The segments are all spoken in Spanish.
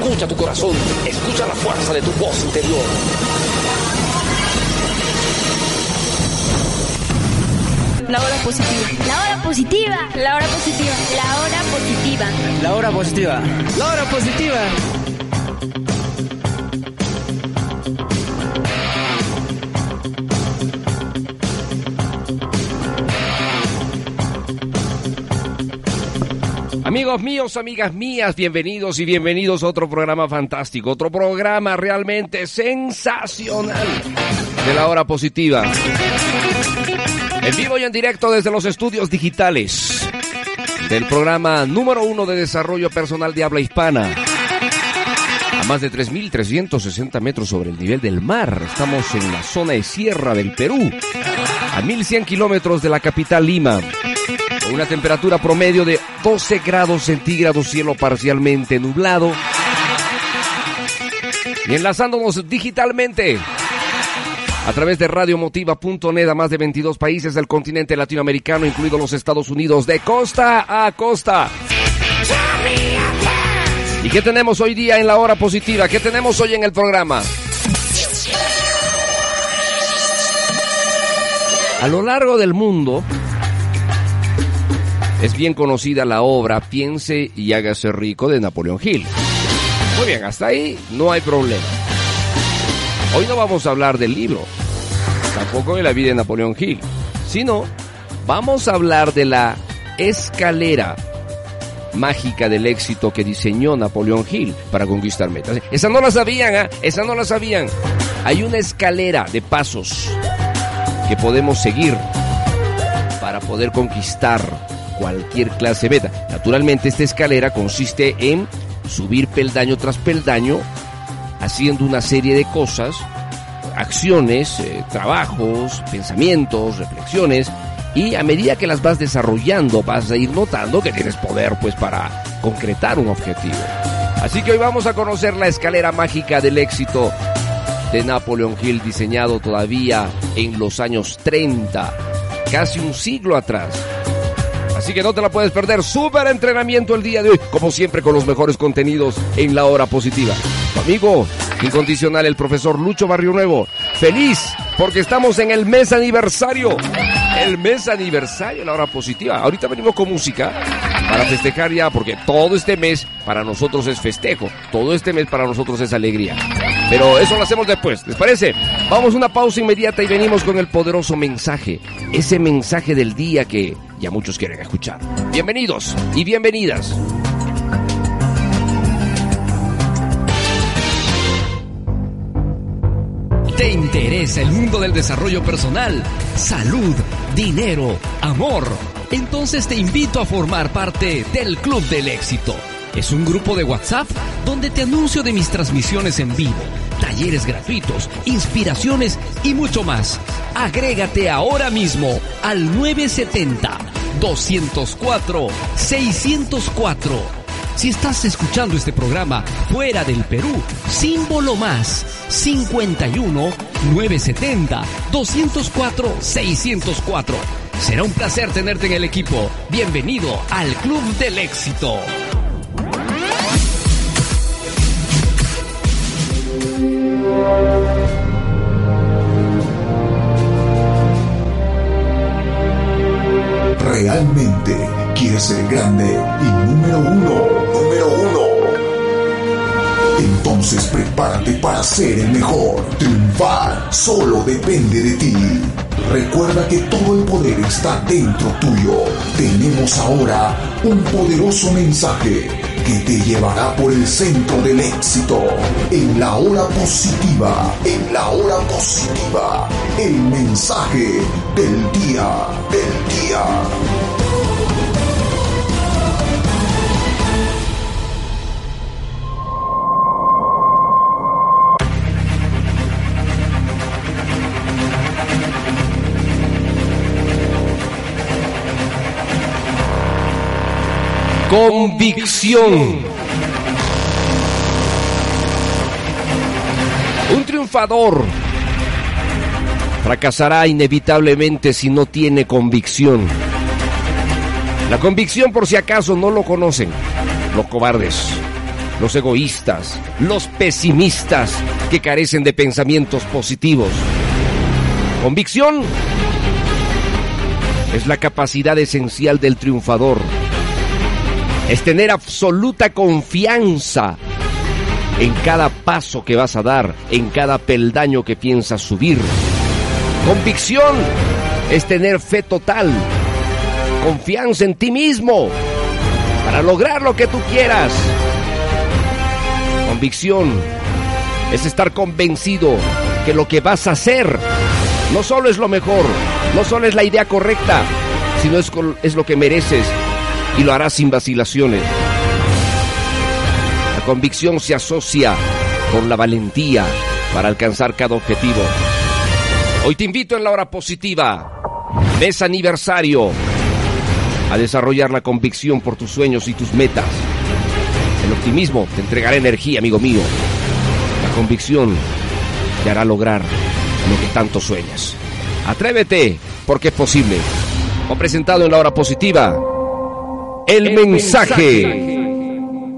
Escucha tu corazón, escucha la fuerza de tu voz interior. La hora positiva. La hora positiva. La hora positiva. La hora positiva. La hora positiva. La hora positiva. Amigos míos, amigas mías, bienvenidos y bienvenidos a otro programa fantástico, otro programa realmente sensacional de la hora positiva. En vivo y en directo desde los estudios digitales del programa número uno de desarrollo personal de habla hispana. A más de 3.360 metros sobre el nivel del mar, estamos en la zona de sierra del Perú, a 1.100 kilómetros de la capital Lima una temperatura promedio de 12 grados centígrados, cielo parcialmente nublado. Y enlazándonos digitalmente a través de radiomotiva.net a más de 22 países del continente latinoamericano, incluidos los Estados Unidos, de costa a costa. ¿Y qué tenemos hoy día en la hora positiva? ¿Qué tenemos hoy en el programa? A lo largo del mundo, es bien conocida la obra Piense y hágase rico de Napoleón Hill. Muy bien, hasta ahí no hay problema. Hoy no vamos a hablar del libro, tampoco de la vida de Napoleón Hill, sino vamos a hablar de la escalera mágica del éxito que diseñó Napoleón Hill para conquistar metas. Esa no la sabían, ¿eh? esa no la sabían. Hay una escalera de pasos que podemos seguir para poder conquistar cualquier clase beta. Naturalmente esta escalera consiste en subir peldaño tras peldaño, haciendo una serie de cosas, acciones, eh, trabajos, pensamientos, reflexiones, y a medida que las vas desarrollando vas a ir notando que tienes poder pues para concretar un objetivo. Así que hoy vamos a conocer la escalera mágica del éxito de Napoleon Hill diseñado todavía en los años 30, casi un siglo atrás. Así que no te la puedes perder. Súper entrenamiento el día de hoy, como siempre con los mejores contenidos en la hora positiva. Tu amigo incondicional, el profesor Lucho Barrio Nuevo. Feliz porque estamos en el mes aniversario. El mes aniversario la hora positiva. Ahorita venimos con música para festejar ya, porque todo este mes para nosotros es festejo. Todo este mes para nosotros es alegría. Pero eso lo hacemos después, ¿les parece? Vamos a una pausa inmediata y venimos con el poderoso mensaje. Ese mensaje del día que ya muchos quieren escuchar. Bienvenidos y bienvenidas. ¿Te interesa el mundo del desarrollo personal? Salud, dinero, amor. Entonces te invito a formar parte del Club del Éxito. Es un grupo de WhatsApp donde te anuncio de mis transmisiones en vivo, talleres gratuitos, inspiraciones y mucho más. Agrégate ahora mismo al 970-204-604. Si estás escuchando este programa fuera del Perú, símbolo más 51 970 204 604. Será un placer tenerte en el equipo. Bienvenido al Club del Éxito. ¿Realmente quieres ser grande y número uno? Número uno. Entonces prepárate para ser el mejor. Triunfar solo depende de ti. Recuerda que todo el poder está dentro tuyo. Tenemos ahora un poderoso mensaje que te llevará por el centro del éxito. En la hora positiva, en la hora positiva, el mensaje del día, del día. Convicción. Un triunfador fracasará inevitablemente si no tiene convicción. La convicción por si acaso no lo conocen. Los cobardes, los egoístas, los pesimistas que carecen de pensamientos positivos. Convicción es la capacidad esencial del triunfador es tener absoluta confianza en cada paso que vas a dar, en cada peldaño que piensas subir. Convicción es tener fe total, confianza en ti mismo para lograr lo que tú quieras. Convicción es estar convencido que lo que vas a hacer no solo es lo mejor, no solo es la idea correcta, sino es, es lo que mereces y lo hará sin vacilaciones. La convicción se asocia con la valentía para alcanzar cada objetivo. Hoy te invito en la hora positiva, mes aniversario, a desarrollar la convicción por tus sueños y tus metas. El optimismo te entregará energía, amigo mío. La convicción te hará lograr lo que tanto sueñas. Atrévete, porque es posible. O presentado en la hora positiva, el, mensaje,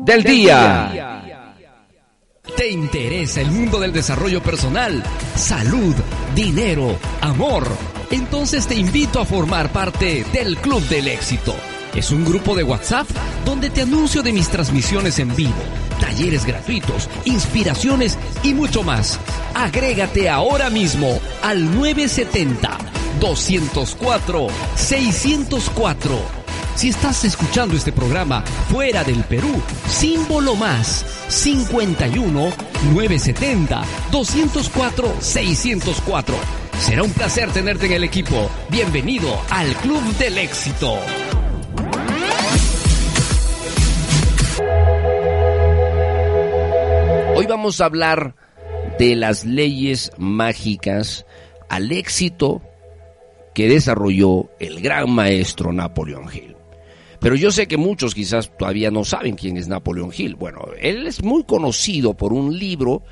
del día. ¿Te interesa el mundo del desarrollo personal, salud, dinero, amor? Entonces te invito a formar parte del Club del Éxito. Es un grupo de WhatsApp donde te anuncio de mis transmisiones en vivo, talleres gratuitos, inspiraciones y mucho más. Agrégate ahora mismo al 970 204 604 si estás escuchando este programa fuera del Perú, símbolo más 51 970 204 604. Será un placer tenerte en el equipo. Bienvenido al Club del Éxito. Hoy vamos a hablar de las leyes mágicas al éxito que desarrolló el gran maestro Napoleón Hill. Pero yo sé que muchos quizás todavía no saben quién es Napoleón Hill. Bueno, él es muy conocido por un libro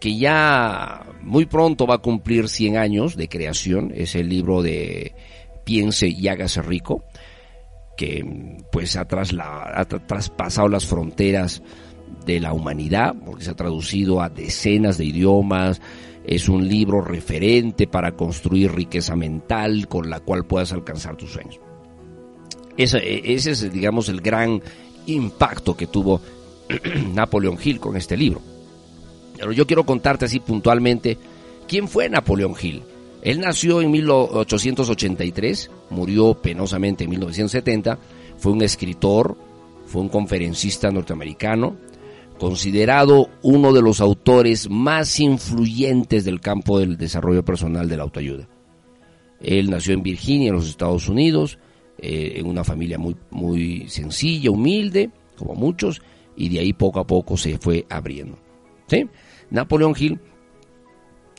que ya muy pronto va a cumplir 100 años de creación. Es el libro de Piense y hágase rico, que pues ha, ha traspasado las fronteras de la humanidad, porque se ha traducido a decenas de idiomas, es un libro referente para construir riqueza mental con la cual puedas alcanzar tus sueños. Ese, es, digamos, el gran impacto que tuvo Napoleón Hill con este libro. Pero yo quiero contarte así puntualmente quién fue Napoleón Hill. Él nació en 1883, murió penosamente en 1970, fue un escritor, fue un conferencista norteamericano, considerado uno de los autores más influyentes del campo del desarrollo personal de la autoayuda. Él nació en Virginia, en los Estados Unidos, eh, en una familia muy, muy sencilla, humilde, como muchos, y de ahí poco a poco se fue abriendo. ¿sí? Napoleón Hill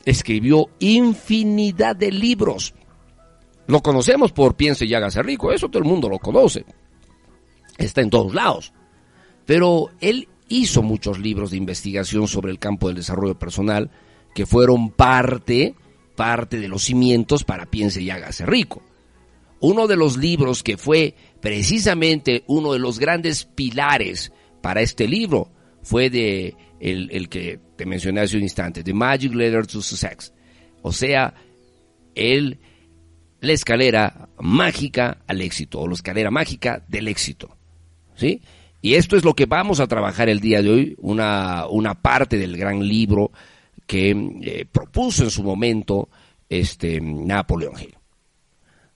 escribió infinidad de libros. Lo conocemos por Piense y hágase rico, eso todo el mundo lo conoce. Está en todos lados. Pero él hizo muchos libros de investigación sobre el campo del desarrollo personal que fueron parte, parte de los cimientos para Piense y hágase rico uno de los libros que fue precisamente uno de los grandes pilares para este libro fue de el, que te mencioné hace un instante, The Magic Ladder to Success. O sea, el, la escalera mágica al éxito, o la escalera mágica del éxito. ¿Sí? Y esto es lo que vamos a trabajar el día de hoy, una, una parte del gran libro que eh, propuso en su momento este Napoleon Hill.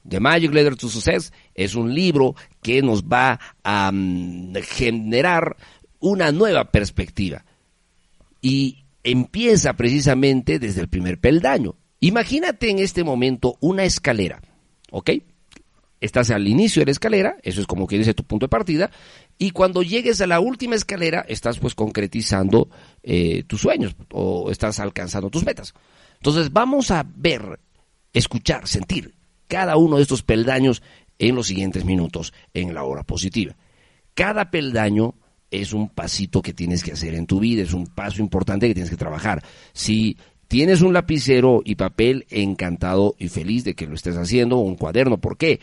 The Magic Letter to Success es un libro que nos va a mm, generar una nueva perspectiva. Y empieza precisamente desde el primer peldaño. Imagínate en este momento una escalera, ¿ok? Estás al inicio de la escalera, eso es como que dice tu punto de partida, y cuando llegues a la última escalera, estás pues concretizando eh, tus sueños o estás alcanzando tus metas. Entonces vamos a ver, escuchar, sentir cada uno de estos peldaños en los siguientes minutos en la hora positiva. Cada peldaño es un pasito que tienes que hacer en tu vida, es un paso importante que tienes que trabajar. Si tienes un lapicero y papel, encantado y feliz de que lo estés haciendo, un cuaderno, ¿por qué?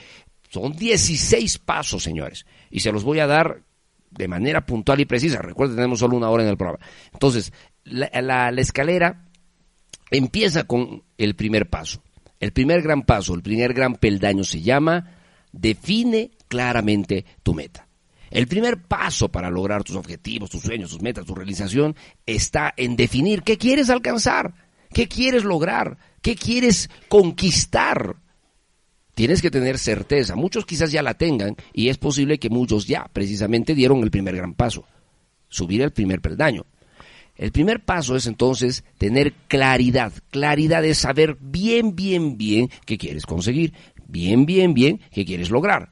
Son 16 pasos, señores, y se los voy a dar de manera puntual y precisa. Recuerden, tenemos solo una hora en el programa. Entonces, la, escalera empieza con el primer paso. El primer gran paso, el primer gran peldaño se llama define claramente tu meta. El primer paso para lograr tus objetivos, tus sueños, tus metas, tu realización está en definir qué quieres alcanzar, qué quieres lograr, qué quieres conquistar. Tienes que tener certeza. Muchos quizás ya la tengan y es posible que muchos ya precisamente dieron el primer gran paso, subir el primer peldaño. El primer paso es entonces tener claridad. Claridad es saber bien, bien, bien qué quieres conseguir, bien, bien, bien qué quieres lograr.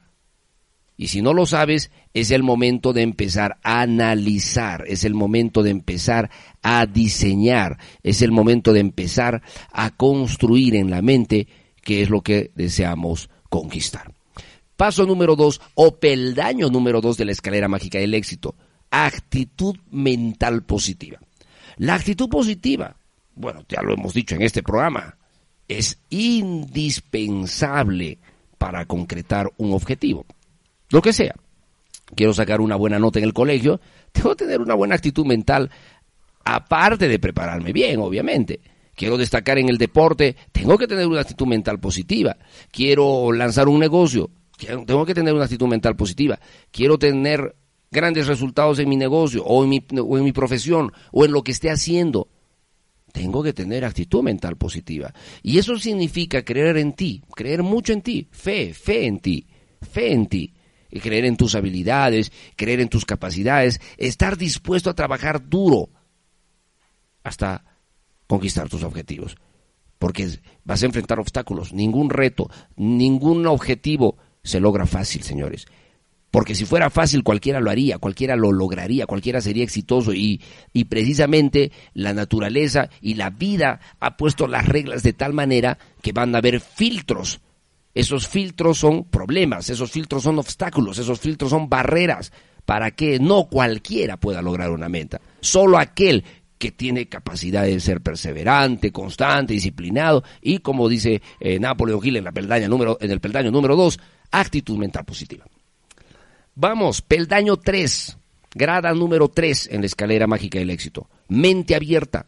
Y si no lo sabes, es el momento de empezar a analizar, es el momento de empezar a diseñar, es el momento de empezar a construir en la mente qué es lo que deseamos conquistar. Paso número dos, o peldaño número dos de la escalera mágica del éxito, actitud mental positiva. La actitud positiva, bueno, ya lo hemos dicho en este programa, es indispensable para concretar un objetivo lo que sea. Quiero sacar una buena nota en el colegio, tengo que tener una buena actitud mental, aparte de prepararme bien, obviamente. Quiero destacar en el deporte, tengo que tener una actitud mental positiva. Quiero lanzar un negocio, tengo que tener una actitud mental positiva. Quiero tener grandes resultados en mi negocio o en mi, o en mi profesión o en lo que esté haciendo. Tengo que tener actitud mental positiva. Y eso significa creer en ti, creer mucho en ti, fe, fe en ti, fe en ti creer en tus habilidades, creer en tus capacidades, estar dispuesto a trabajar duro hasta conquistar tus objetivos. Porque vas a enfrentar obstáculos, ningún reto, ningún objetivo se logra fácil, señores. Porque si fuera fácil cualquiera lo haría, cualquiera lo lograría, cualquiera sería exitoso y, y precisamente la naturaleza y la vida ha puesto las reglas de tal manera que van a haber filtros esos filtros son problemas, esos filtros son obstáculos, esos filtros son barreras para que no cualquiera pueda lograr una meta. Solo aquel que tiene capacidad de ser perseverante, constante, disciplinado y, como dice eh, Napoleón Hill en, la peldaña número, en el peldaño número 2, actitud mental positiva. Vamos, peldaño 3, grada número 3 en la escalera mágica del éxito. Mente abierta,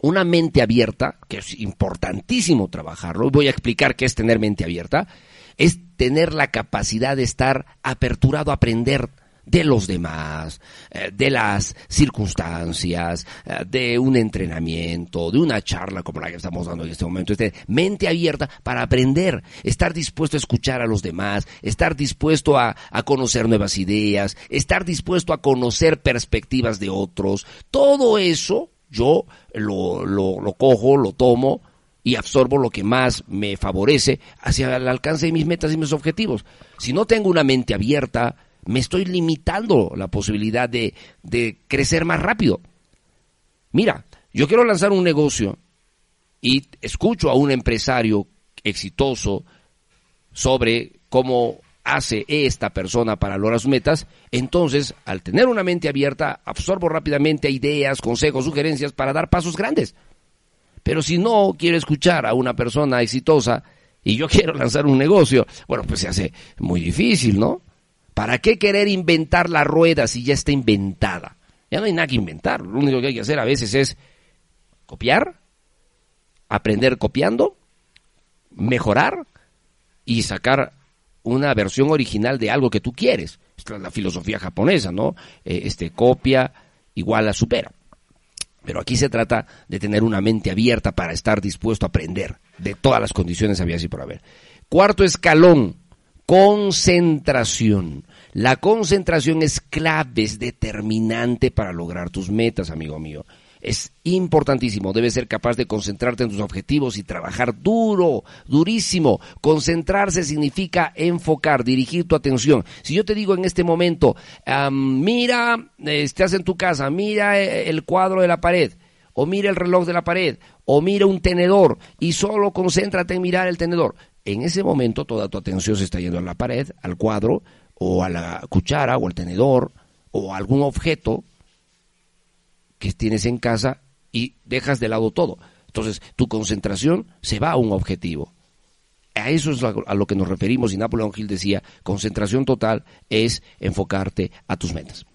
una mente abierta, que es importantísimo trabajarlo, voy a explicar qué es tener mente abierta, es tener la capacidad de estar aperturado a aprender de los demás, eh, de las circunstancias, eh, de un entrenamiento, de una charla como la que estamos dando en este momento. Este, mente abierta para aprender, estar dispuesto a escuchar a los demás, estar dispuesto a, a conocer nuevas ideas, estar dispuesto a conocer perspectivas de otros. Todo eso yo lo, lo, cojo, lo tomo y absorbo lo que más me favorece hacia el alcance de mis metas y mis objetivos. Si no tengo una mente abierta, me estoy limitando la posibilidad de, de crecer más rápido. Mira, yo quiero lanzar un negocio y escucho a un empresario exitoso sobre cómo hace esta persona para lograr sus metas, entonces, al tener una mente abierta, absorbo rápidamente ideas, consejos, sugerencias para dar pasos grandes. Pero si no quiero escuchar a una persona exitosa y yo quiero lanzar un negocio, bueno, pues se hace muy difícil, ¿no? ¿Para qué querer inventar la rueda si ya está inventada? Ya no hay nada que inventar. Lo único que hay que hacer a veces es copiar, aprender copiando, mejorar y sacar una versión original de algo que tú quieres. Esta es la filosofía japonesa, ¿no? Eh, este copia igual a supera. Pero aquí se trata de tener una mente abierta para estar dispuesto a aprender de todas las condiciones había así por haber. Cuarto escalón, concentración. La concentración es clave, es determinante para lograr tus metas, amigo mío. Es importantísimo, debes ser capaz de concentrarte en tus objetivos y trabajar duro, durísimo. Concentrarse significa enfocar, dirigir tu atención. Si yo te digo en este momento, mira, estás en tu casa, mira eh, el cuadro de la pared, o mira el reloj de la pared, o mira un tenedor, y solo concéntrate en mirar el tenedor. En ese momento toda tu atención se está yendo a la pared, al cuadro, o a la cuchara, o al tenedor, o a algún objeto que tienes en casa y dejas de lado todo. Entonces, tu concentración se va a un objetivo. A eso es a lo que nos referimos y Napoleón Hill decía, concentración total es enfocarte a tus metas.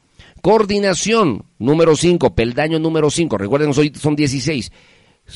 Coordinación, número 5, peldaño número 5, recuerden, hoy son 16.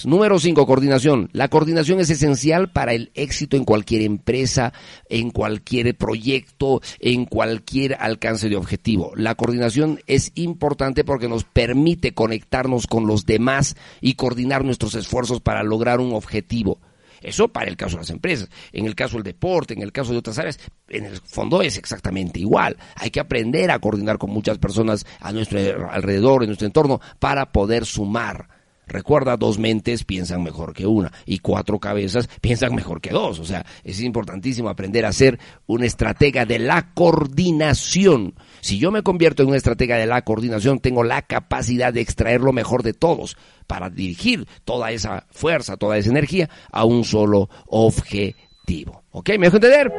Número 5, coordinación. La coordinación es esencial para el éxito en cualquier empresa, en cualquier proyecto, en cualquier alcance de objetivo. La coordinación es importante porque nos permite conectarnos con los demás y coordinar nuestros esfuerzos para lograr un objetivo. Eso para el caso de las empresas. En el caso del deporte, en el caso de otras áreas, en el fondo es exactamente igual. Hay que aprender a coordinar con muchas personas a nuestro alrededor, en nuestro entorno, para poder sumar Recuerda, dos mentes piensan mejor que una y cuatro cabezas piensan mejor que dos. O sea, es importantísimo aprender a ser un estratega de la coordinación. Si yo me convierto en un estratega de la coordinación, tengo la capacidad de extraer lo mejor de todos para dirigir toda esa fuerza, toda esa energía a un solo objetivo. ¿Ok? ¿Me dejo entender?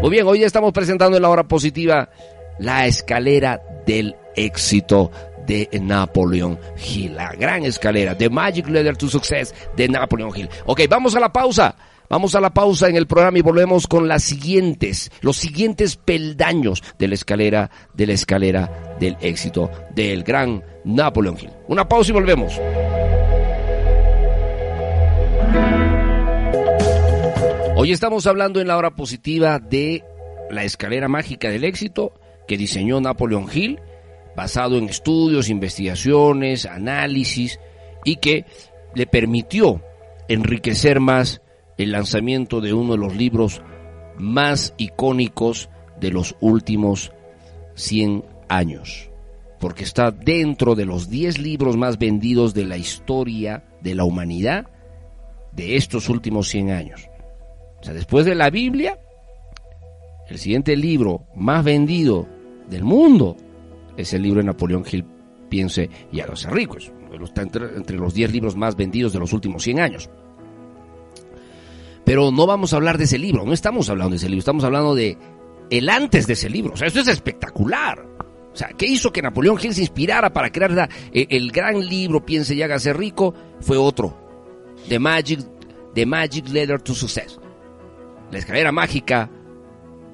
Muy bien, hoy estamos presentando en la hora positiva la escalera del éxito de Napoleon Hill. La gran escalera, The Magic Ladder to Success de Napoleon Hill. Ok, vamos a la pausa. Vamos a la pausa en el programa y volvemos con las siguientes, los siguientes peldaños de la escalera, de la escalera del éxito del gran Napoleon Hill. Una pausa y volvemos. Hoy estamos hablando en la hora positiva de la escalera mágica del éxito que diseñó Napoleon Hill basado en estudios, investigaciones, análisis y que le permitió enriquecer más el lanzamiento de uno de los libros más icónicos de los últimos 100 años, porque está dentro de los 10 libros más vendidos de la historia de la humanidad de estos últimos 100 años. O sea, después de la Biblia, el siguiente libro más vendido del mundo es el libro de Napoleón Hill Piense y hágase rico. Está entre, entre los 10 libros más vendidos de los últimos 100 años. Pero no vamos a hablar de ese libro, no estamos hablando de ese libro, estamos hablando de el antes de ese libro. O sea, esto es espectacular. O sea, ¿qué hizo que Napoleón Hill se inspirara para crear e, el gran libro Piense y hágase rico? Fue otro. Magic, The Magic Letter to Success. La escalera mágica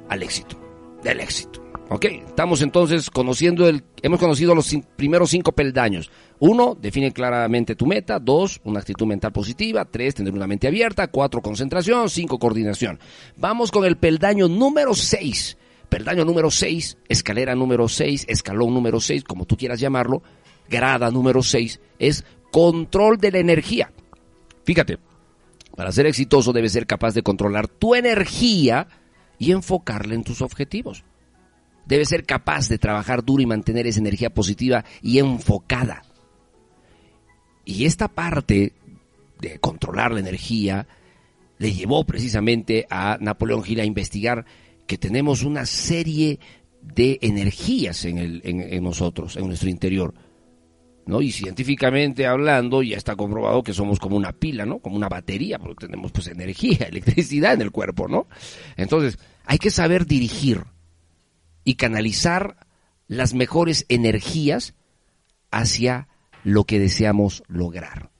al éxito. Del éxito. Ok, estamos entonces conociendo el, hemos conocido los primeros cinco peldaños. Uno, define claramente tu meta. Dos, una actitud mental positiva. Tres, tener una mente abierta. Cuatro, concentración. Cinco, coordinación. Vamos con el peldaño número seis. Peldaño número seis, escalera número seis, escalón número seis, como tú quieras llamarlo, grada número seis, es control de la energía. Fíjate, para ser exitoso debes ser capaz de controlar tu energía y enfocarla en tus objetivos. Debe ser capaz de trabajar duro y mantener esa energía positiva y enfocada. Y esta parte de controlar la energía le llevó precisamente a Napoleón Gil a investigar que tenemos una serie de energías en, nosotros, en nuestro interior. ¿no? Y científicamente hablando, ya está comprobado que somos como una pila, ¿no? Como una batería, porque tenemos pues energía, electricidad en el cuerpo, ¿no? Entonces, hay que saber dirigir y canalizar las mejores energías hacia lo que deseamos lograr.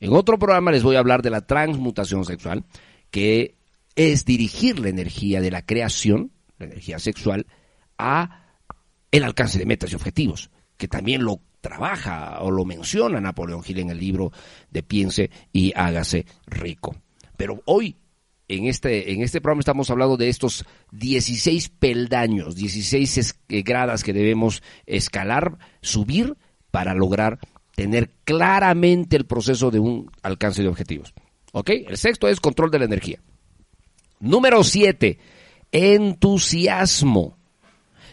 En otro programa les voy a hablar de la transmutación sexual, que es dirigir la energía de la creación, la energía sexual, a el alcance de metas y objetivos, que también lo trabaja o lo menciona Napoleón Gil en el libro de Piense y hágase rico. Pero hoy en este, en este programa estamos hablando de estos 16 peldaños, 16 eh, gradas que debemos escalar, subir para lograr tener claramente el proceso de un alcance de objetivos. ¿Ok? El sexto es control de la energía. Número 7, entusiasmo.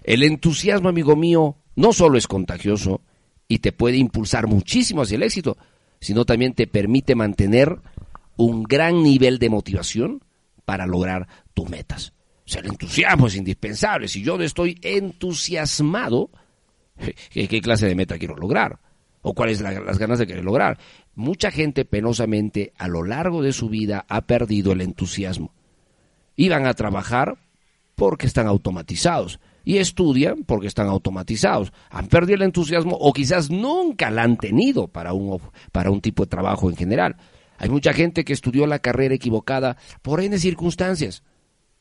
El entusiasmo, amigo mío, no solo es contagioso y te puede impulsar muchísimo hacia el éxito, sino también te permite mantener un gran nivel de motivación para lograr tus metas. O el entusiasmo es indispensable. Si yo no estoy entusiasmado, ¿qué, clase de meta quiero lograr? ¿O cuáles son las ganas de querer lograr? Mucha gente penosamente a lo largo de su vida ha perdido el entusiasmo. Iban a trabajar porque están automatizados y estudian porque están automatizados. Han perdido el entusiasmo o quizás nunca la han tenido para un, para un tipo de trabajo en general. Hay mucha gente que estudió la carrera equivocada por N circunstancias.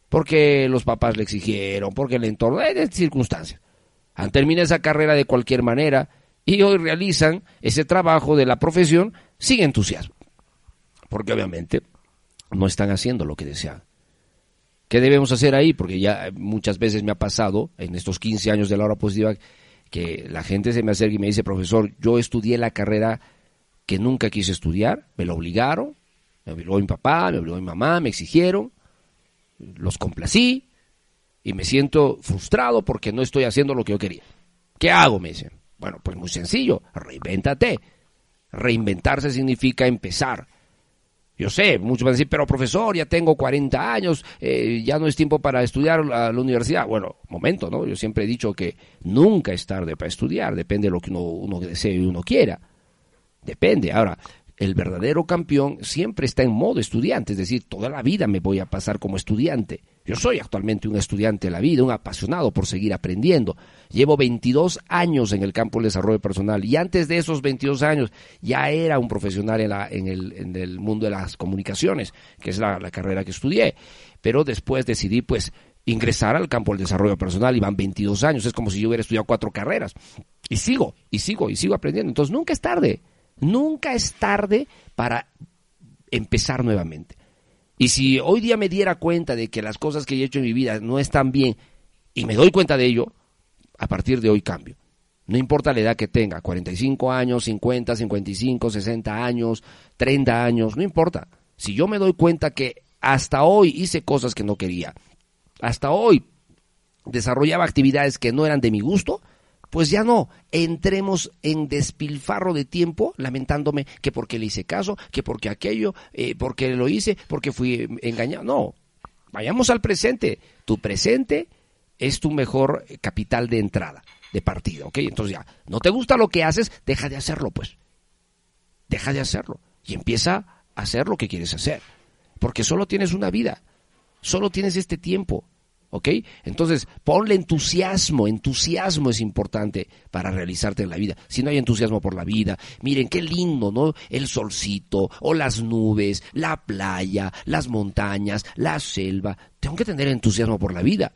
Porque los papás le exigieron, porque el entorno, N circunstancias. Han terminado esa carrera de cualquier manera y hoy realizan ese trabajo de la profesión sin entusiasmo. Porque obviamente no están haciendo lo que desean. ¿Qué debemos hacer ahí? Porque ya muchas veces me ha pasado en estos 15 años de la hora positiva que la gente se me acerca y me dice, profesor, yo estudié la carrera que nunca quise estudiar, me lo obligaron, me obligó mi papá, me obligó mi mamá, me exigieron, los complací y me siento frustrado porque no estoy haciendo lo que yo quería. ¿Qué hago? Me dicen. Bueno, pues muy sencillo, reinvéntate. Reinventarse significa empezar. Yo sé, muchos van a decir, pero profesor, ya tengo 40 años, eh, ya no es tiempo para estudiar a la universidad. Bueno, momento, ¿no? Yo siempre he dicho que nunca es tarde para estudiar, depende de lo que uno, uno desee y uno quiera. Depende. Ahora, el verdadero campeón siempre está en modo estudiante, es decir, toda la vida me voy a pasar como estudiante. Yo soy actualmente un estudiante de la vida, un apasionado por seguir aprendiendo. Llevo 22 años en el campo del desarrollo personal y antes de esos 22 años ya era un profesional en, la, en, el, en el, mundo de las comunicaciones, que es la, la carrera que estudié. Pero después decidí pues ingresar al campo del desarrollo personal y van 22 años. Es como si yo hubiera estudiado cuatro carreras. Y sigo, y sigo, y sigo aprendiendo. Entonces nunca es tarde. Nunca es tarde para empezar nuevamente. Y si hoy día me diera cuenta de que las cosas que he hecho en mi vida no están bien y me doy cuenta de ello, a partir de hoy cambio. No importa la edad que tenga, 45 años, 50, 55, 60 años, 30 años, no importa. Si yo me doy cuenta que hasta hoy hice cosas que no quería, hasta hoy desarrollaba actividades que no eran de mi gusto, pues ya no entremos en despilfarro de tiempo lamentándome que porque le hice caso, que porque aquello, eh, porque lo hice, porque fui engañado. No, vayamos al presente. Tu presente es tu mejor capital de entrada, de partida, ¿ok? Entonces ya, no te gusta lo que haces, deja de hacerlo, pues. Deja de hacerlo y empieza a hacer lo que quieres hacer. Porque solo tienes una vida, solo tienes este tiempo. ¿Ok? Entonces, ponle entusiasmo, entusiasmo es importante para realizarte en la vida. Si no hay entusiasmo por la vida, miren qué lindo, ¿no? El solcito, o las nubes, la playa, las montañas, la selva. Tengo que tener entusiasmo por la vida.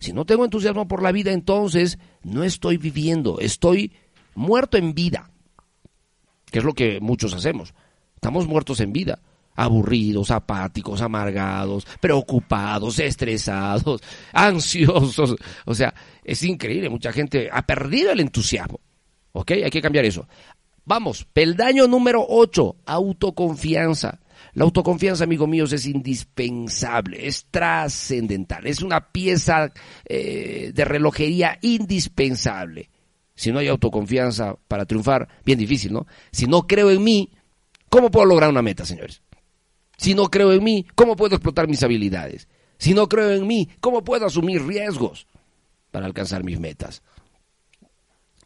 Si no tengo entusiasmo por la vida, entonces no estoy viviendo, estoy muerto en vida, que es lo que muchos hacemos. Estamos muertos en vida aburridos, apáticos, amargados, preocupados, estresados, ansiosos. O sea, es increíble, mucha gente ha perdido el entusiasmo. ¿Ok? Hay que cambiar eso. Vamos, peldaño número 8, autoconfianza. La autoconfianza, amigos míos, es indispensable, es trascendental, es una pieza eh, de relojería indispensable. Si no hay autoconfianza para triunfar, bien difícil, ¿no? Si no creo en mí, ¿cómo puedo lograr una meta, señores? Si no creo en mí, ¿cómo puedo explotar mis habilidades? Si no creo en mí, ¿cómo puedo asumir riesgos para alcanzar mis metas?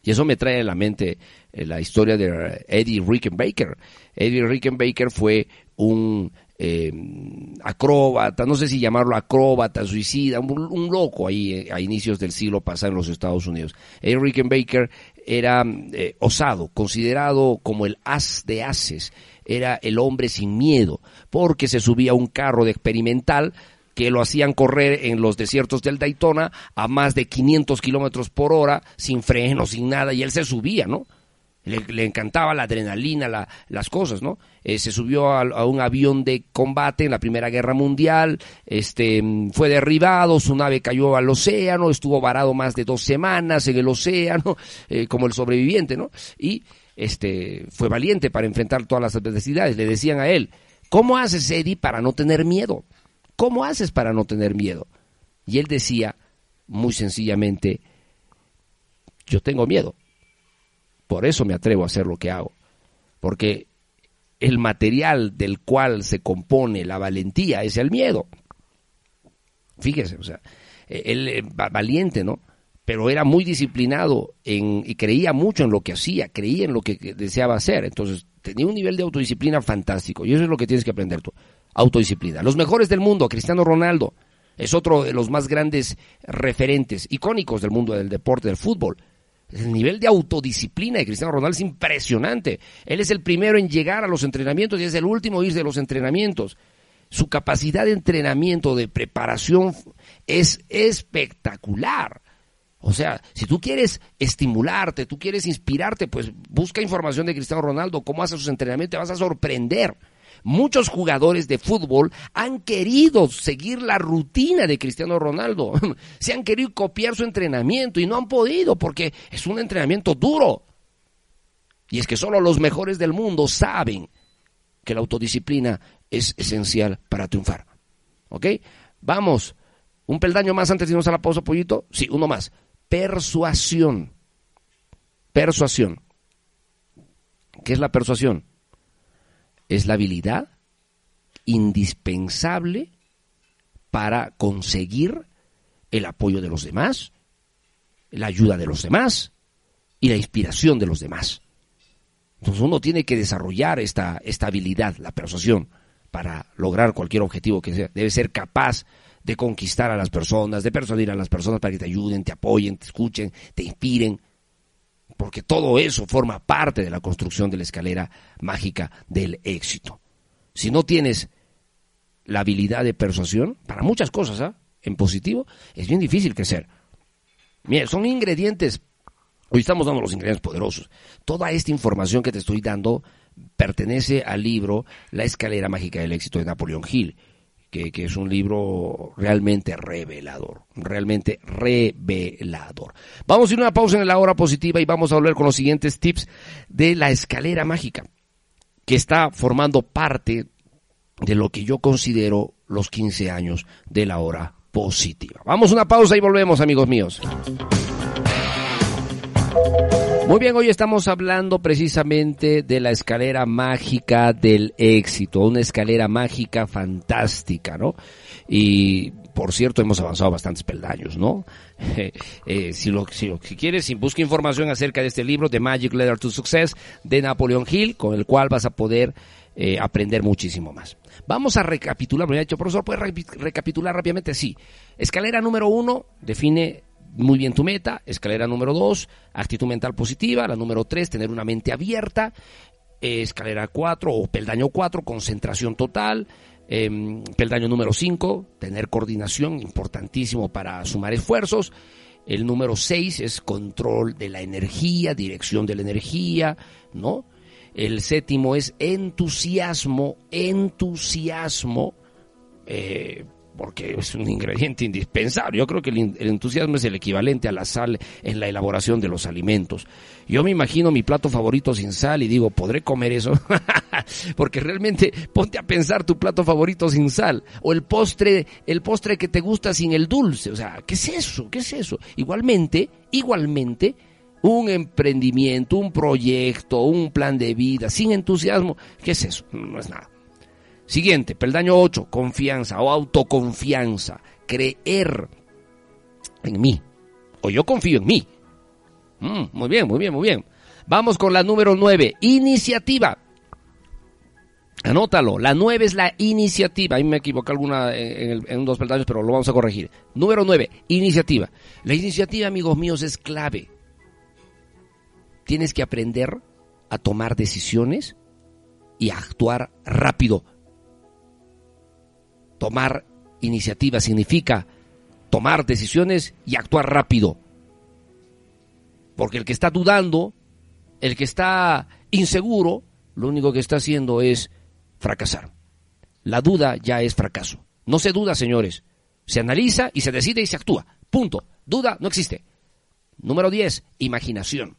Y eso me trae a la mente eh, la historia de Eddie Rickenbacker. Eddie Rickenbacker fue un eh, acróbata, no sé si llamarlo acróbata, suicida, un, loco ahí eh, a inicios del siglo pasado en los Estados Unidos. Eddie Rickenbacker era osado, considerado como el as de ases era el hombre sin miedo, porque se subía a un carro de experimental que lo hacían correr en los desiertos del Daytona a más de 500 kilómetros por hora, sin freno, sin nada, y él se subía, ¿no? Le, encantaba la adrenalina, la, las cosas, ¿no? Eh, se subió a, un avión de combate en la Primera Guerra Mundial, este, fue derribado, su nave cayó al océano, estuvo varado más de dos semanas en el océano, eh, como el sobreviviente, ¿no? Y este, fue valiente para enfrentar todas las adversidades. Le decían a él, ¿cómo haces, Eddie, para no tener miedo? ¿Cómo haces para no tener miedo? Y él decía, muy sencillamente, yo tengo miedo. Por eso me atrevo a hacer lo que hago. Porque el material del cual se compone la valentía es el miedo. Fíjese, o sea, él eh, valiente, ¿no? Pero era muy disciplinado en, y creía mucho en lo que hacía, creía en lo que deseaba hacer. Entonces, tenía un nivel de autodisciplina fantástico. Y eso es lo que tienes que aprender tú. Autodisciplina. Los mejores del mundo, Cristiano Ronaldo, es otro de los más grandes referentes, icónicos del mundo del deporte, del fútbol. El nivel de autodisciplina de Cristiano Ronaldo es impresionante. Él es el primero en llegar a los entrenamientos y es el último en irse de los entrenamientos. Su capacidad de entrenamiento, de preparación, es espectacular. O sea, si tú quieres estimularte, tú quieres inspirarte, pues busca información de Cristiano Ronaldo, cómo hace sus entrenamientos, te vas a sorprender. Muchos jugadores de fútbol han querido seguir la rutina de Cristiano Ronaldo. Se han querido copiar su entrenamiento y no han podido porque es un entrenamiento duro. Y es que solo los mejores del mundo saben que la autodisciplina es esencial para triunfar. ¿Ok? Vamos. Un peldaño más antes de irnos a la pausa, pollito. Sí, uno más. Persuasión. Persuasión. ¿Qué es la persuasión? es la habilidad indispensable para conseguir el apoyo de los demás, la ayuda de los demás y la inspiración de los demás. Entonces uno tiene que desarrollar esta, esta habilidad, la persuasión, para lograr cualquier objetivo que sea. Debe ser capaz de conquistar a las personas, de persuadir a las personas para que te ayuden, te apoyen, te escuchen, te inspiren porque todo eso forma parte de la construcción de la escalera mágica del éxito. Si no tienes la habilidad de persuasión, para muchas cosas, ¿ah? en positivo, es bien difícil crecer. Mira, son ingredientes, hoy estamos dando los ingredientes poderosos. Toda esta información que te estoy dando pertenece al libro La escalera mágica del éxito de Napoleón Hill que, es un libro realmente revelador, realmente revelador. Vamos a ir a una pausa en la hora positiva y vamos a volver con los siguientes tips de la escalera mágica, que está formando parte de lo que yo considero los 15 años de la hora positiva. Vamos a una pausa y volvemos, amigos míos. Muy bien, hoy estamos hablando precisamente de la escalera mágica del éxito, una escalera mágica fantástica, ¿no? Y por cierto, hemos avanzado bastantes peldaños, ¿no? Eh, si, lo, si, si quieres, busca información acerca de este libro, The Magic Letter to Success, de Napoleon Hill, con el cual vas a poder eh, aprender muchísimo más. Vamos a recapitular, me ha dicho, profesor, ¿puedes recapitular rápidamente? Sí. Escalera número uno define muy bien tu meta. Escalera número dos, actitud mental positiva. La número tres, tener una mente abierta. Eh, escalera cuatro o peldaño cuatro, concentración total. Em, peldaño número cinco, tener coordinación, importantísimo para sumar esfuerzos. El número seis es control de la energía, dirección de la energía, ¿no? El séptimo es entusiasmo, entusiasmo, eh, porque es un ingrediente indispensable. Yo creo que el, entusiasmo es el equivalente a la sal en la elaboración de los alimentos. Yo me imagino mi plato favorito sin sal y digo, ¿podré comer eso? porque realmente ponte a pensar tu plato favorito sin sal o el postre, el postre que te gusta sin el dulce, o sea, ¿qué es eso? ¿Qué es eso? Igualmente, igualmente un emprendimiento, un proyecto, un plan de vida sin entusiasmo, ¿qué es eso? No es nada. Siguiente, peldaño 8, confianza o autoconfianza. Creer en mí. O yo confío en mí. Mm, muy bien, muy bien, muy bien. Vamos con la número 9, iniciativa. Anótalo, la 9 es la iniciativa. Ahí me equivoqué alguna en, en dos peldaños, pero lo vamos a corregir. Número 9, iniciativa. La iniciativa, amigos míos, es clave. Tienes que aprender a tomar decisiones y a actuar rápido. Tomar iniciativa significa tomar decisiones y actuar rápido. Porque el que está dudando, el que está inseguro, lo único que está haciendo es fracasar. La duda ya es fracaso. No se duda, señores. Se analiza y se decide y se actúa. Punto. Duda no existe. Número 10. Imaginación.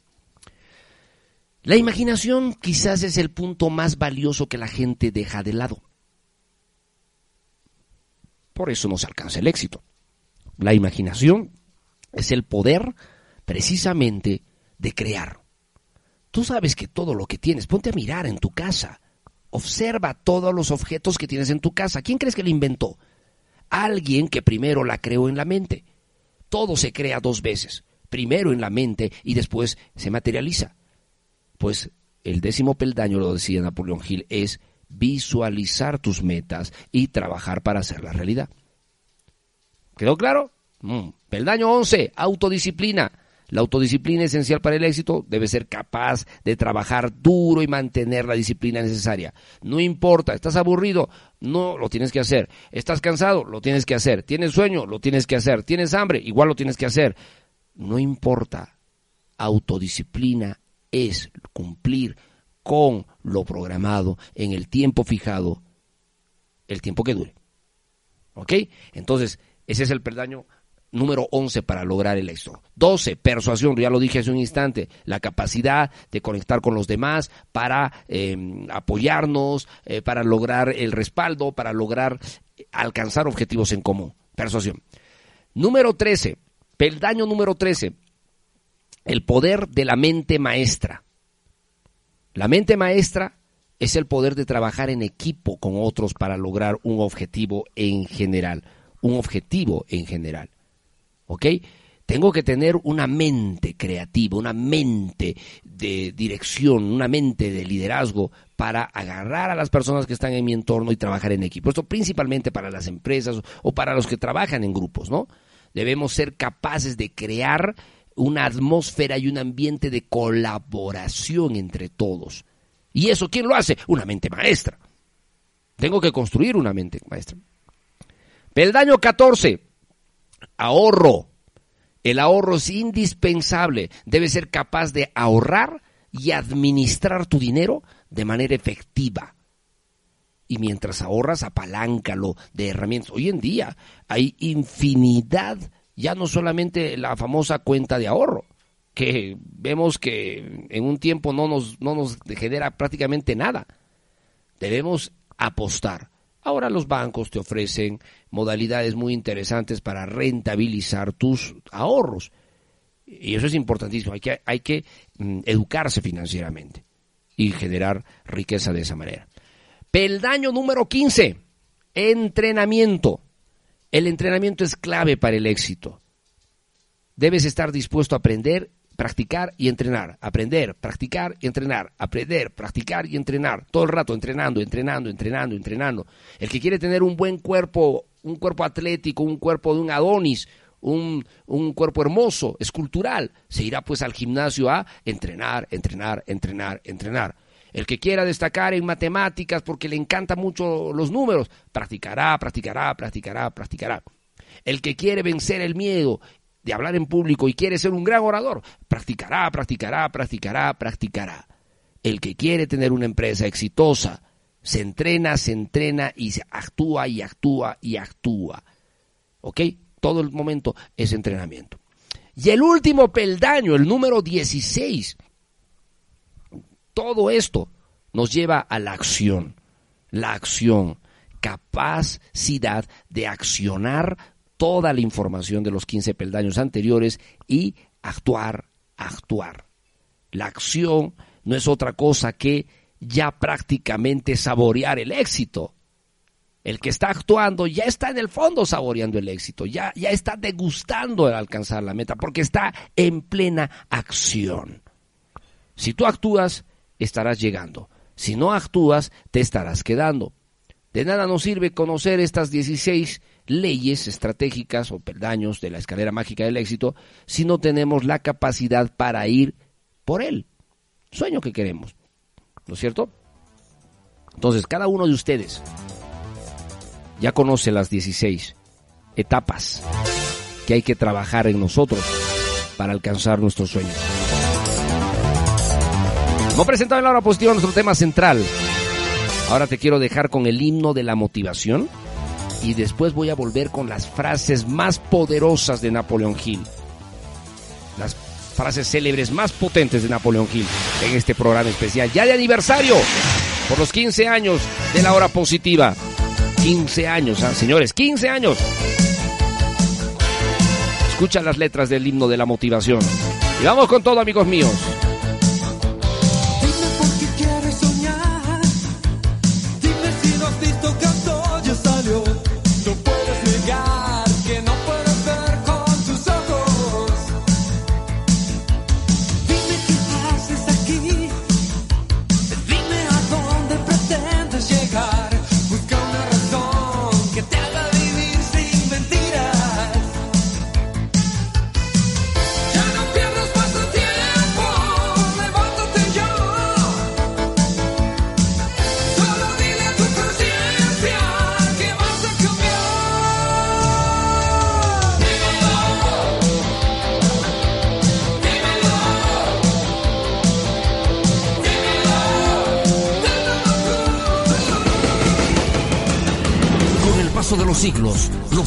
La imaginación quizás es el punto más valioso que la gente deja de lado. Por eso no se alcanza el éxito. La imaginación es el poder precisamente de crear. Tú sabes que todo lo que tienes, ponte a mirar en tu casa. Observa todos los objetos que tienes en tu casa. ¿Quién crees que lo inventó? Alguien que primero la creó en la mente. Todo se crea dos veces. Primero en la mente y después se materializa. Pues el décimo peldaño, lo decía Napoleón Hill, es visualizar tus metas y trabajar para hacer la realidad. ¿Quedó claro? Mm. Peldaño 11, autodisciplina. La autodisciplina esencial para el éxito debe ser capaz de trabajar duro y mantener la disciplina necesaria. No importa, estás aburrido, no lo tienes que hacer. Estás cansado, lo tienes que hacer. Tienes sueño, lo tienes que hacer. Tienes hambre, igual lo tienes que hacer. No importa. Autodisciplina es cumplir con lo programado en el tiempo fijado, el tiempo que dure. ¿Ok? Entonces, ese es el peldaño número 11 para lograr el éxito. 12, persuasión, ya lo dije hace un instante, la capacidad de conectar con los demás para em, apoyarnos, eh, para lograr el respaldo, para lograr alcanzar objetivos en común. Persuasión. Número 13, peldaño número 13, el poder de la mente maestra. La mente maestra es el poder de trabajar en equipo con otros para lograr un objetivo en general, un objetivo en general. ¿ok? Tengo que tener una mente creativa, una mente de dirección, una mente de liderazgo para agarrar a las personas que están en mi entorno y trabajar en equipo. Esto principalmente para las empresas o para los que trabajan en grupos, ¿no? Debemos ser capaces de crear una atmósfera y un ambiente de colaboración entre todos. ¿Y eso quién lo hace? Una mente maestra. Tengo que construir una mente maestra. Peldaño 14 ahorro. El ahorro es indispensable. Debes ser capaz de ahorrar y administrar tu dinero de manera efectiva. Y mientras ahorras, apaláncalo de herramientas. Hoy en día hay infinidad, ya no solamente la famosa cuenta de ahorro, que vemos que en un tiempo no nos, no nos genera prácticamente nada. Debemos apostar. Ahora los bancos te ofrecen modalidades muy interesantes para rentabilizar tus ahorros. Y eso es importantísimo. Hay que, hay que mm, educarse financieramente y generar riqueza de esa manera. Peldaño número 15. Entrenamiento. El entrenamiento es clave para el éxito. Debes estar dispuesto a aprender practicar y entrenar, aprender, practicar y entrenar, aprender, practicar y entrenar, todo el rato entrenando, entrenando, entrenando, entrenando. El que quiere tener un buen cuerpo, un cuerpo atlético, un cuerpo de un Adonis, un, un, cuerpo hermoso, escultural, se irá pues al gimnasio a entrenar, entrenar, entrenar, entrenar. El que quiera destacar en matemáticas porque le encantan mucho los números, practicará, practicará, practicará, practicará. El que quiere vencer el miedo de hablar en público y quiere ser un gran orador, practicará, practicará, practicará, practicará. El que quiere tener una empresa exitosa, se entrena, se entrena y se actúa y actúa y actúa. ¿Ok? Todo el momento es entrenamiento. Y el último peldaño, el número 16. Todo esto nos lleva a la acción. La acción, capacidad de accionar toda la información de los 15 peldaños anteriores y actuar, actuar. La acción no es otra cosa que ya prácticamente saborear el éxito. El que está actuando ya está en el fondo saboreando el éxito, ya, ya está degustando el alcanzar la meta, porque está en plena acción. Si tú actúas, estarás llegando. Si no actúas, te estarás quedando. De nada nos sirve conocer estas 16 leyes estratégicas o peldaños de la escalera mágica del éxito si no tenemos la capacidad para ir por él. Sueño que queremos. ¿No es cierto? Entonces, cada uno de ustedes ya conoce las 16 etapas que hay que trabajar en nosotros para alcanzar nuestros sueños. No presentado en la hora positiva nuestro tema central. Ahora te quiero dejar con el himno de la motivación y después voy a volver con las frases más poderosas de Napoleón Hill. Las frases célebres más potentes de Napoleón Hill en este programa especial, ya de aniversario, por los 15 años de la hora positiva. 15 años, ¿ah? señores, 15 años. Escucha las letras del himno de la motivación. Y vamos con todo, amigos míos.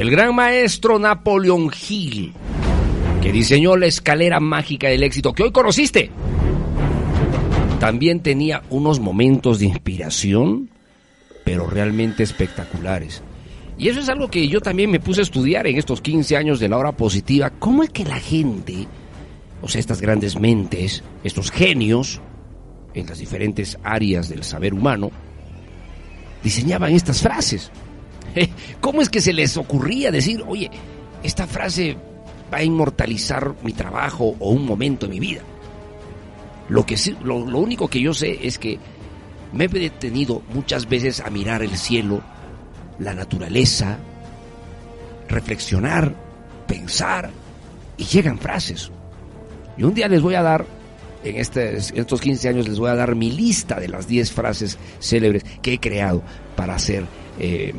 El gran maestro Napoleón Hill, que diseñó la escalera mágica del éxito que hoy conociste, también tenía unos momentos de inspiración, pero realmente espectaculares. Y eso es algo que yo también me puse a estudiar en estos 15 años de la hora positiva. ¿Cómo es que la gente, o sea, estas grandes mentes, estos genios, en las diferentes áreas del saber humano, diseñaban estas frases? ¿Cómo es que se les ocurría decir, oye, esta frase va a inmortalizar mi trabajo o un momento de mi vida? Lo, que, lo, lo único que yo sé es que me he detenido muchas veces a mirar el cielo, la naturaleza, reflexionar, pensar, y llegan frases. Y un día les voy a dar, en este- estos 15 años les voy a dar mi lista de las 10 frases célebres que he creado para ser, eh,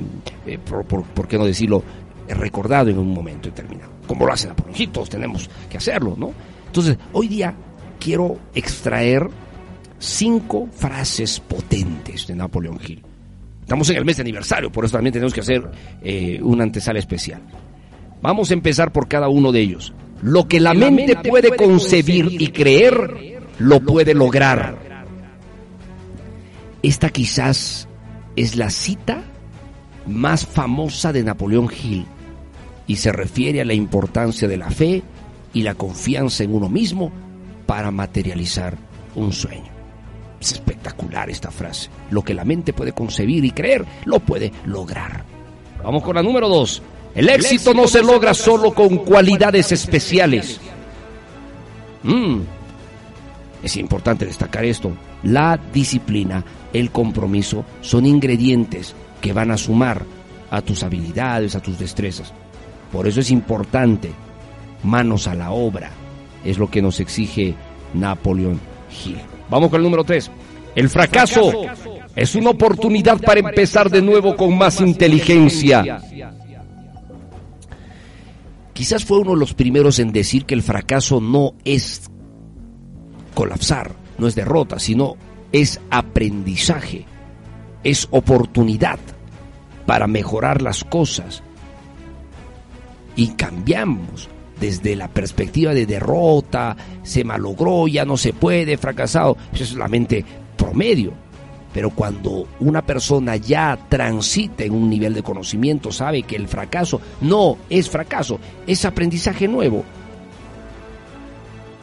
eh, por, por- por qué no decirlo, recordado en un momento determinado. Como lo hacen Hill, todos tenemos que hacerlo, ¿no? Entonces, hoy día quiero extraer cinco frases potentes de Napoleón Hill. Estamos en el mes de aniversario, por eso también tenemos que hacer eh, una antesala especial. Vamos a empezar por cada uno de ellos. Lo que la mente puede concebir y creer, lo puede lograr. Esta quizás es la cita más famosa de Napoleón Hill y se refiere a la importancia de la fe y la confianza en uno mismo para materializar un sueño. Es espectacular esta frase. Lo que la mente puede concebir y creer, lo puede lograr. Vamos con la número dos. El éxito no se logra solo con cualidades especiales. Mm. Es importante destacar esto. La disciplina, el compromiso son ingredientes que van a sumar a tus habilidades, a tus destrezas. Por eso es importante, manos a la obra, es lo que nos exige Napoleón Hill. Vamos con el número 3. El fracaso es una oportunidad para empezar de nuevo con más inteligencia. Quizás fue uno de los primeros en decir que el fracaso no es colapsar, no es derrota, sino es aprendizaje, es oportunidad para mejorar las cosas. Y cambiamos desde la perspectiva de derrota, se malogró, ya no se puede, fracasado. Eso es la mente promedio. Pero cuando una persona ya transita en un nivel de conocimiento, sabe que el fracaso no es fracaso, es aprendizaje nuevo.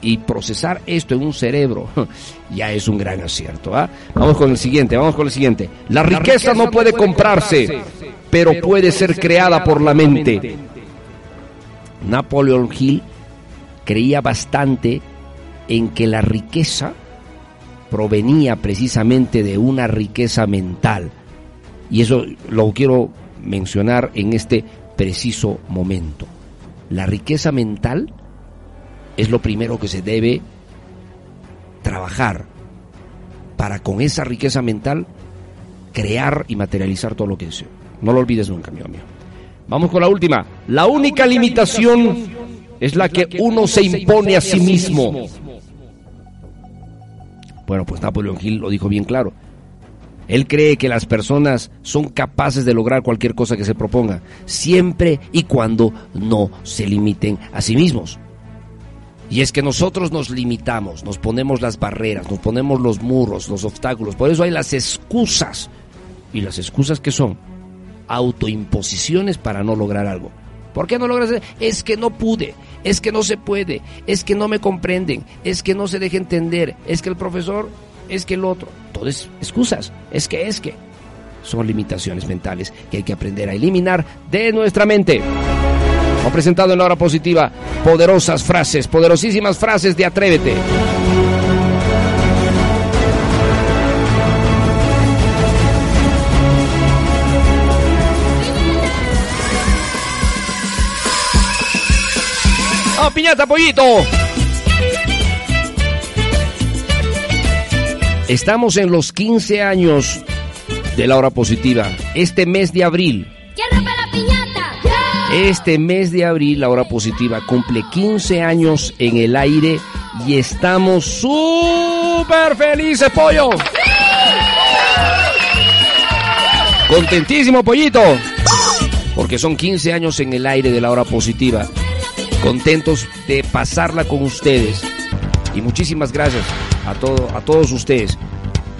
Y procesar esto en un cerebro ya es un gran acierto. ¿ah? Vamos con el siguiente, vamos con el siguiente. La riqueza no puede comprarse, pero puede ser creada por la mente. Napoleon Hill creía bastante en que la riqueza provenía precisamente de una riqueza mental. Y eso lo quiero mencionar en este preciso momento. La riqueza mental es lo primero que se debe trabajar para con esa riqueza mental crear y materializar todo lo que deseo. No lo olvides nunca, amigo mío. Vamos con la última. La única limitación es la que uno se impone a sí mismo. Bueno, pues Napoleón Hill lo dijo bien claro. Él cree que las personas son capaces de lograr cualquier cosa que se proponga, siempre y cuando no se limiten a sí mismos. Y es que nosotros nos limitamos, nos ponemos las barreras, nos ponemos los muros, los obstáculos. Por eso hay las excusas. ¿Y las excusas qué son? Autoimposiciones para no lograr algo. ¿Por qué no logras? Es que no pude, es que no se puede, es que no me comprenden, es que no se deja entender, es que el profesor, es que el otro. Todo es excusas, es que, es que. Son limitaciones mentales que hay que aprender a eliminar de nuestra mente. Hemos presentado en la hora positiva poderosas frases, poderosísimas frases de Atrévete. ¡Oh, piñata, pollito! Estamos en los 15 años de la hora positiva. Este mes de abril. Este mes de abril, la hora positiva cumple 15 años en el aire y estamos súper felices, pollo. Contentísimo, pollito. Porque son 15 años en el aire de la hora positiva. Contentos de pasarla con ustedes. Y muchísimas gracias a, todo, a todos ustedes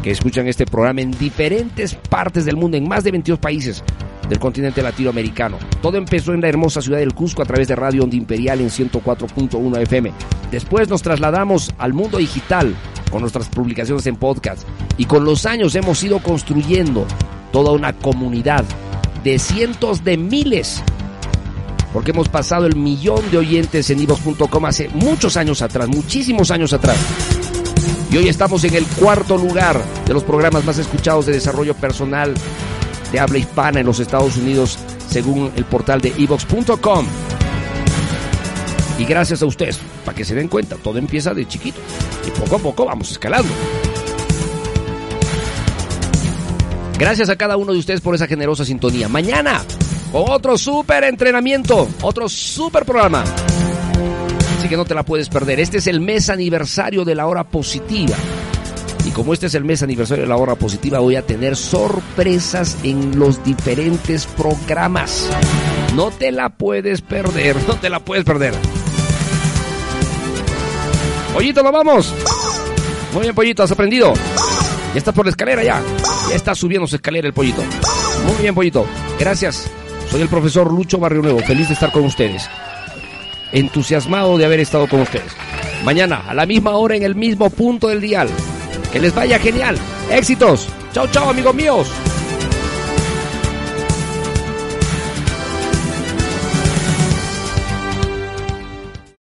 que escuchan este programa en diferentes partes del mundo, en más de 22 países del continente latinoamericano. Todo empezó en la hermosa ciudad del Cusco a través de Radio Onda Imperial en 104.1 FM. Después nos trasladamos al mundo digital con nuestras publicaciones en podcast y con los años hemos ido construyendo toda una comunidad de cientos de miles porque hemos pasado el millón de oyentes en ivox.com hace muchos años atrás, muchísimos años atrás. Y hoy estamos en el cuarto lugar de los programas más escuchados de desarrollo personal de habla hispana en los Estados Unidos, según el portal de evox.com. Y gracias a ustedes, para que se den cuenta, todo empieza de chiquito. Y poco a poco vamos escalando. Gracias a cada uno de ustedes por esa generosa sintonía. Mañana, con otro super entrenamiento, otro super programa. Así que no te la puedes perder. Este es el mes aniversario de la hora positiva. Y como este es el mes aniversario de la hora positiva, voy a tener sorpresas en los diferentes programas. No te la puedes perder, no te la puedes perder. Pollito, ¿lo vamos? Muy bien, Pollito, ¿has aprendido? Ya estás por la escalera ya. Ya está subiendo su escalera el Pollito. Muy bien, Pollito. Gracias. Soy el profesor Lucho Barrio Nuevo. Feliz de estar con ustedes. Entusiasmado de haber estado con ustedes. Mañana, a la misma hora, en el mismo punto del dial. Que les vaya genial. Éxitos. Chao, chao, amigos míos.